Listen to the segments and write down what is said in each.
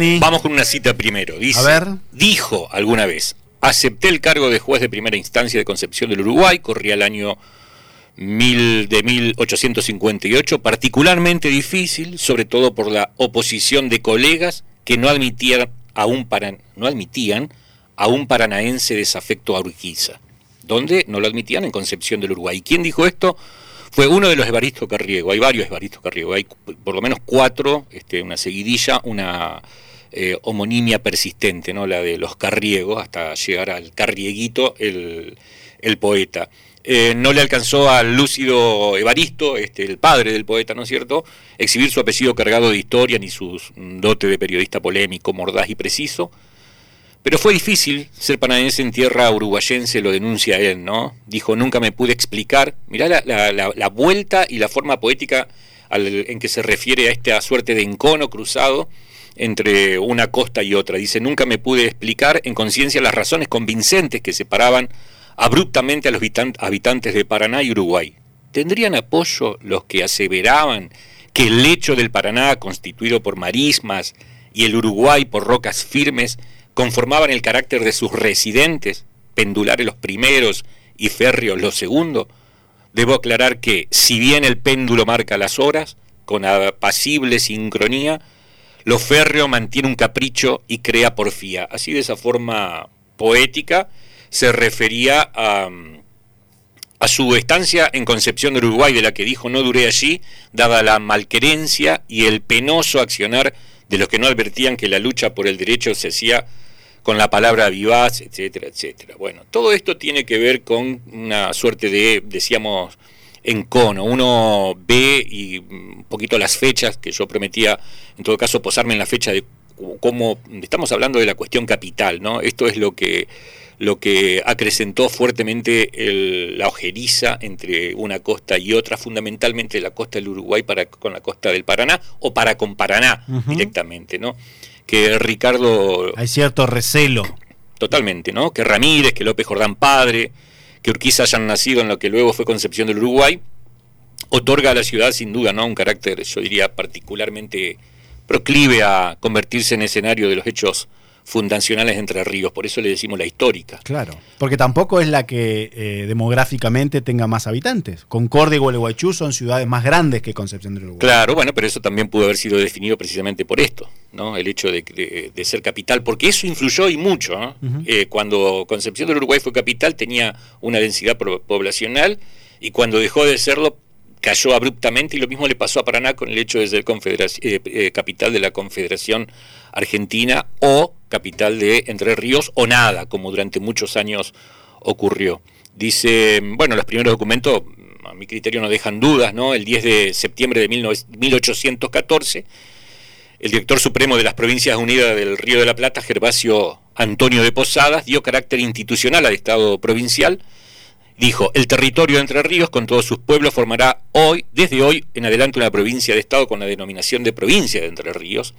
Vamos con una cita primero. Dice, A ver. dijo alguna vez, acepté el cargo de juez de primera instancia de Concepción del Uruguay, corría el año mil, de 1858, particularmente difícil, sobre todo por la oposición de colegas que no admitían a un, paran- no admitían a un paranaense desafecto a Urquiza, donde no lo admitían en Concepción del Uruguay. ¿Quién dijo esto? Fue uno de los Evaristo Carriego, hay varios Evaristo Carriego, hay por lo menos cuatro, este, una seguidilla, una eh, homonimia persistente, ¿no? la de los Carriegos, hasta llegar al Carrieguito, el, el poeta. Eh, no le alcanzó al lúcido Evaristo, este, el padre del poeta, ¿no es cierto?, exhibir su apellido cargado de historia ni su mm, dote de periodista polémico, mordaz y preciso. Pero fue difícil ser paranaense en tierra uruguayense, lo denuncia él, ¿no? Dijo, nunca me pude explicar. Mirá la- la vuelta y la forma poética al- en que se refiere a esta suerte de encono cruzado entre una costa y otra. Dice, nunca me pude explicar en conciencia las razones convincentes que separaban abruptamente a los habitan- habitantes de Paraná y Uruguay. ¿Tendrían apoyo los que aseveraban que el lecho del Paraná, constituido por marismas, y el Uruguay por rocas firmes, conformaban el carácter de sus residentes, pendulares los primeros y férreos los segundos? Debo aclarar que, si bien el péndulo marca las horas, con apacible sincronía, lo férreo mantiene un capricho y crea porfía. Así de esa forma poética se refería a, su estancia en Concepción del Uruguay, de la que dijo no duré allí, dada la malquerencia y el penoso accionar de los que no advertían que la lucha por el derecho se hacía con la palabra vivaz, etcétera, etcétera. Bueno, todo esto tiene que ver con una suerte de, decíamos, encono. Uno ve y mm, un poquito las fechas, que yo prometía, en todo caso, posarme en la fecha de cómo estamos hablando de la cuestión capital, ¿no? Esto es lo que lo que acrecentó fuertemente el- la ojeriza entre una costa y otra, fundamentalmente la costa del Uruguay para con la costa del Paraná o para con Paraná directamente, ¿no? Que Ricardo Hay cierto recelo. Totalmente, ¿no? Que Ramírez, que López Jordán padre, que Urquiza hayan nacido en lo que luego fue Concepción del Uruguay, otorga a la ciudad sin duda, ¿no? Un carácter, yo diría, particularmente proclive a convertirse en escenario de los hechos fundacionales de Entre Ríos, por eso le decimos la histórica. Claro. Porque tampoco es la que eh, demográficamente tenga más habitantes. Concordia y Gualeguaychú son ciudades más grandes que Concepción del Uruguay. Claro, bueno, pero eso también pudo haber sido definido precisamente por esto, ¿no? El hecho de, de- de ser capital, porque eso influyó y mucho, ¿no? Eh, cuando Concepción del Uruguay fue capital tenía una densidad poblacional y cuando dejó de serlo cayó abruptamente y lo mismo le pasó a Paraná con el hecho de ser eh, eh, capital de la Confederación Argentina o capital de Entre Ríos o nada, como durante muchos años ocurrió. Dice, bueno, los primeros documentos a mi criterio no dejan dudas, ¿no? El 10 de septiembre de 19 1814, el director supremo de las Provincias Unidas del Río de la Plata, Gervasio Antonio de Posadas, dio carácter institucional al Estado provincial. Dijo, el territorio de Entre Ríos con todos sus pueblos formará hoy, desde hoy en adelante, una provincia de Estado con la denominación de provincia de Entre Ríos.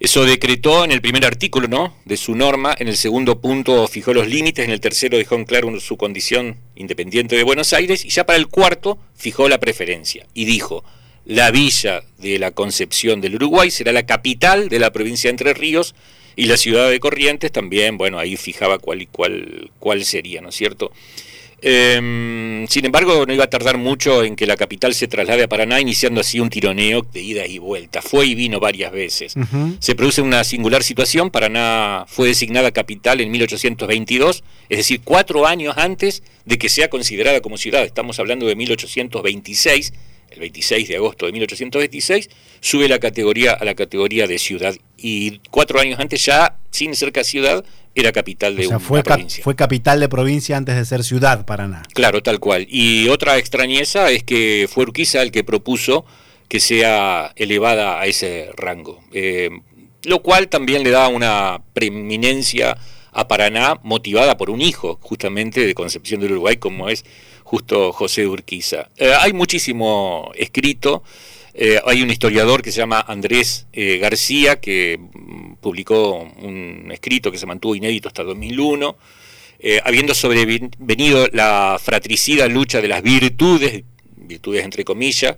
Eso decretó en el primer artículo ¿no? de su norma, en el segundo punto fijó los límites, en el tercero dejó en claro su condición independiente de Buenos Aires y ya para el cuarto fijó la preferencia y dijo, la villa de la Concepción del Uruguay será la capital de la provincia de Entre Ríos y la ciudad de Corrientes también, bueno, ahí fijaba cuál, cuál, cuál sería, ¿no es cierto? Eh, sin embargo, no iba a tardar mucho en que la capital se traslade a Paraná, iniciando así un tironeo de ida y vuelta. Fue y vino varias veces. Se produce una singular situación. Paraná fue designada capital en 1822, es decir, cuatro años antes de que sea considerada como ciudad. Estamos hablando de 1826. El 26 de agosto de 1826 sube la categoría a la categoría de ciudad y cuatro años antes ya sin ser ca- ciudad era capital de O sea, una fue, cap- provincia. fue capital de provincia antes de ser ciudad, Paraná. Claro, tal cual. Y otra extrañeza es que fue Urquiza el que propuso que sea elevada a ese rango, Eh, lo cual también le da una preeminencia a Paraná motivada por un hijo justamente de Concepción del Uruguay como es justo José Urquiza. Eh, hay muchísimo escrito, eh, hay un historiador que se llama Andrés eh, García que mm, publicó un escrito que se mantuvo inédito hasta 2001 eh, habiendo sobrevenido la fratricida lucha de las virtudes, virtudes entre comillas,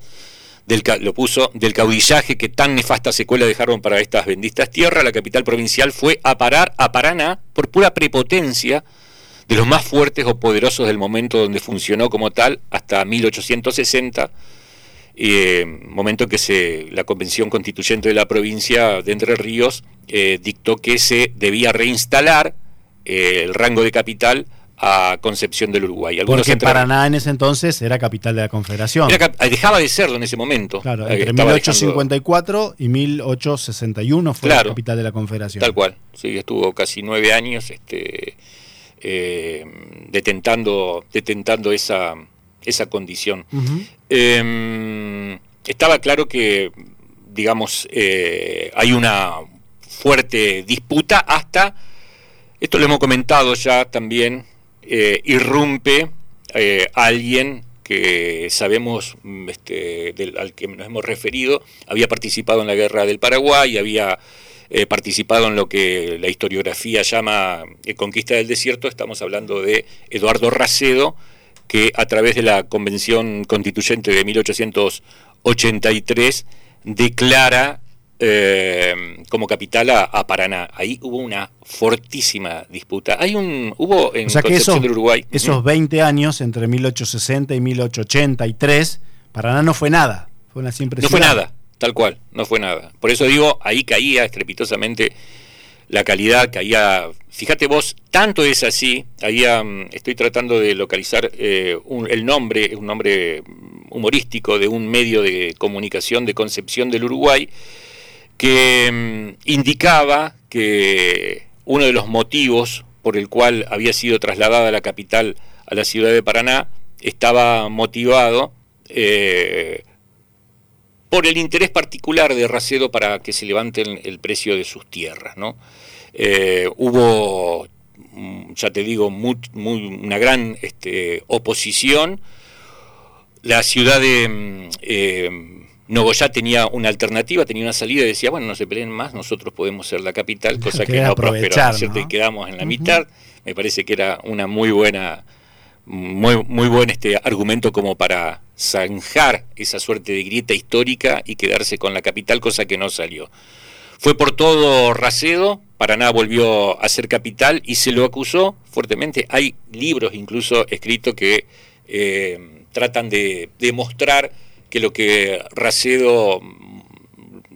lo puso, del caudillaje que tan nefasta secuela dejaron para estas benditas tierras, la capital provincial fue a parar a Paraná por pura prepotencia de los más fuertes o poderosos del momento donde funcionó como tal hasta 1860, eh, momento que se, la Convención Constituyente de la provincia de Entre Ríos eh, dictó que se debía reinstalar eh, el rango de capital a Concepción del Uruguay. Algunos Porque Paraná en ese entonces era capital de la Confederación. dejaba de serlo en ese momento. Claro, entre 1854 y 1861 fue la capital de la Confederación. Tal cual, sí, estuvo casi nueve años este, eh, detentando, detentando esa, esa condición. Em, estaba claro que, digamos, eh, hay una fuerte disputa hasta, esto lo hemos comentado ya también, eh, irrumpe eh, alguien que sabemos, mm, este, al que nos hemos referido, había participado en la guerra del Paraguay, había eh, participado en lo que la historiografía llama conquista del desierto, estamos hablando de Eduardo Racedo, que a través de la Convención Constituyente de 1883 declara eh, como capital a, Paraná. Ahí hubo una fortísima disputa. Hay un hubo en Concepción del Uruguay esos 20 años entre 1860 y 1883 Paraná no fue nada, fue una simple No fue nada, tal cual, no fue nada. Por eso digo, ahí caía estrepitosamente la calidad, caía Fíjate vos, tanto es así, ahí estoy tratando de localizar eh, el nombre, un nombre humorístico de un medio de comunicación de Concepción del Uruguay, que mm, indicaba que uno de los motivos por el cual había sido trasladada la capital a la ciudad de Paraná estaba motivado eh, por el interés particular de Racedo para que se levante el, precio de sus tierras. ¿no? Eh, hubo, mm, ya te digo, una gran este, oposición. La ciudad de mm, eh, Nogoyá tenía una alternativa, tenía una salida y decía, bueno, no se peleen más, nosotros podemos ser la capital, cosa que, no prosperó, ¿no? Y quedamos en la mitad. Me parece que era una muy buena, muy, muy buen este argumento como para zanjar esa suerte de grieta histórica y quedarse con la capital, cosa que no salió. Fue por todo Racedo, Paraná volvió a ser capital y se lo acusó fuertemente. Hay libros incluso escritos que eh, tratan de demostrar que lo que Racedo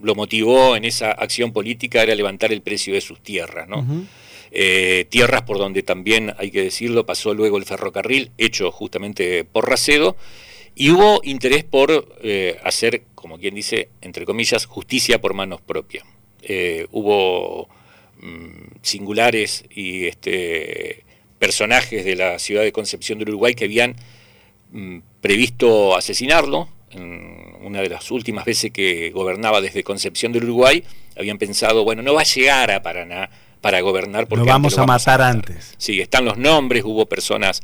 lo motivó en esa acción política era levantar el precio de sus tierras, ¿no? Eh, tierras por donde también, hay que decirlo, pasó luego el ferrocarril, hecho justamente por Racedo, y hubo interés por eh, hacer, como quien dice, entre comillas, justicia por manos propias. Eh, hubo mm, singulares y este, personajes de la ciudad de Concepción del Uruguay que habían mm, previsto asesinarlo, una de las últimas veces que gobernaba desde Concepción del Uruguay, habían pensado, bueno, no va a llegar a Paraná para gobernar porque... Lo vamos, a, matar antes. Sí, están los nombres, hubo personas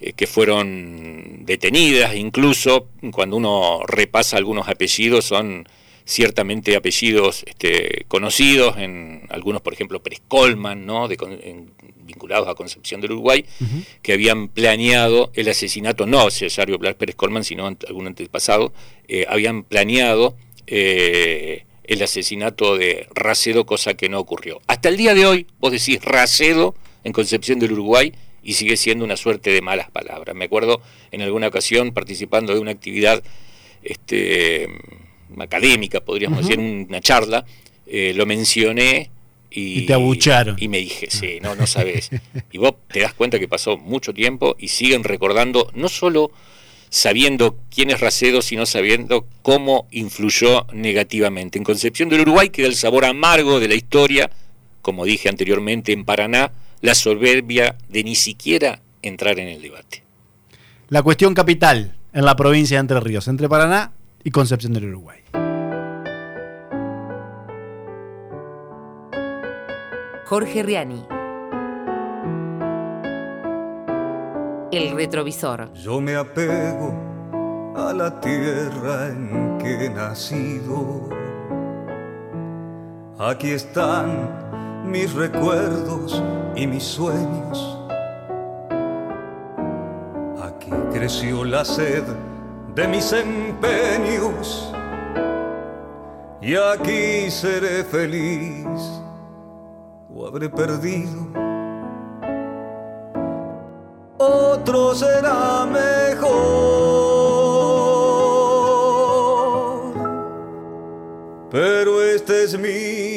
eh, que fueron detenidas, incluso cuando uno repasa algunos apellidos son ciertamente apellidos este, conocidos, en algunos, por ejemplo, Pérez Colman, ¿no? vinculados a Concepción del Uruguay, que habían planeado el asesinato, no Cesario Pérez Colman, sino algún antepasado, eh, habían planeado eh, el asesinato de Racedo, cosa que no ocurrió. Hasta el día de hoy, vos decís Racedo en Concepción del Uruguay, y sigue siendo una suerte de malas palabras. Me acuerdo en alguna ocasión participando de una actividad este, académica, podríamos decir, una charla, eh, lo mencioné y, te abucharon. Y me dije, sí, no, no sabes. y vos te das cuenta que pasó mucho tiempo y siguen recordando, no solo sabiendo quién es Racedo, sino sabiendo cómo influyó negativamente. En Concepción del Uruguay queda el sabor amargo de la historia, como dije anteriormente, en Paraná, la soberbia de ni siquiera entrar en el debate. La cuestión capital en la provincia de Entre Ríos, entre Paraná y Concepción del Uruguay. Jorge Riani. El retrovisor. Yo me apego a la tierra en que he nacido. Aquí están mis recuerdos y mis sueños. Aquí creció la sed de mis empeños y aquí seré feliz o habré perdido. Otro será mejor, pero este es mío.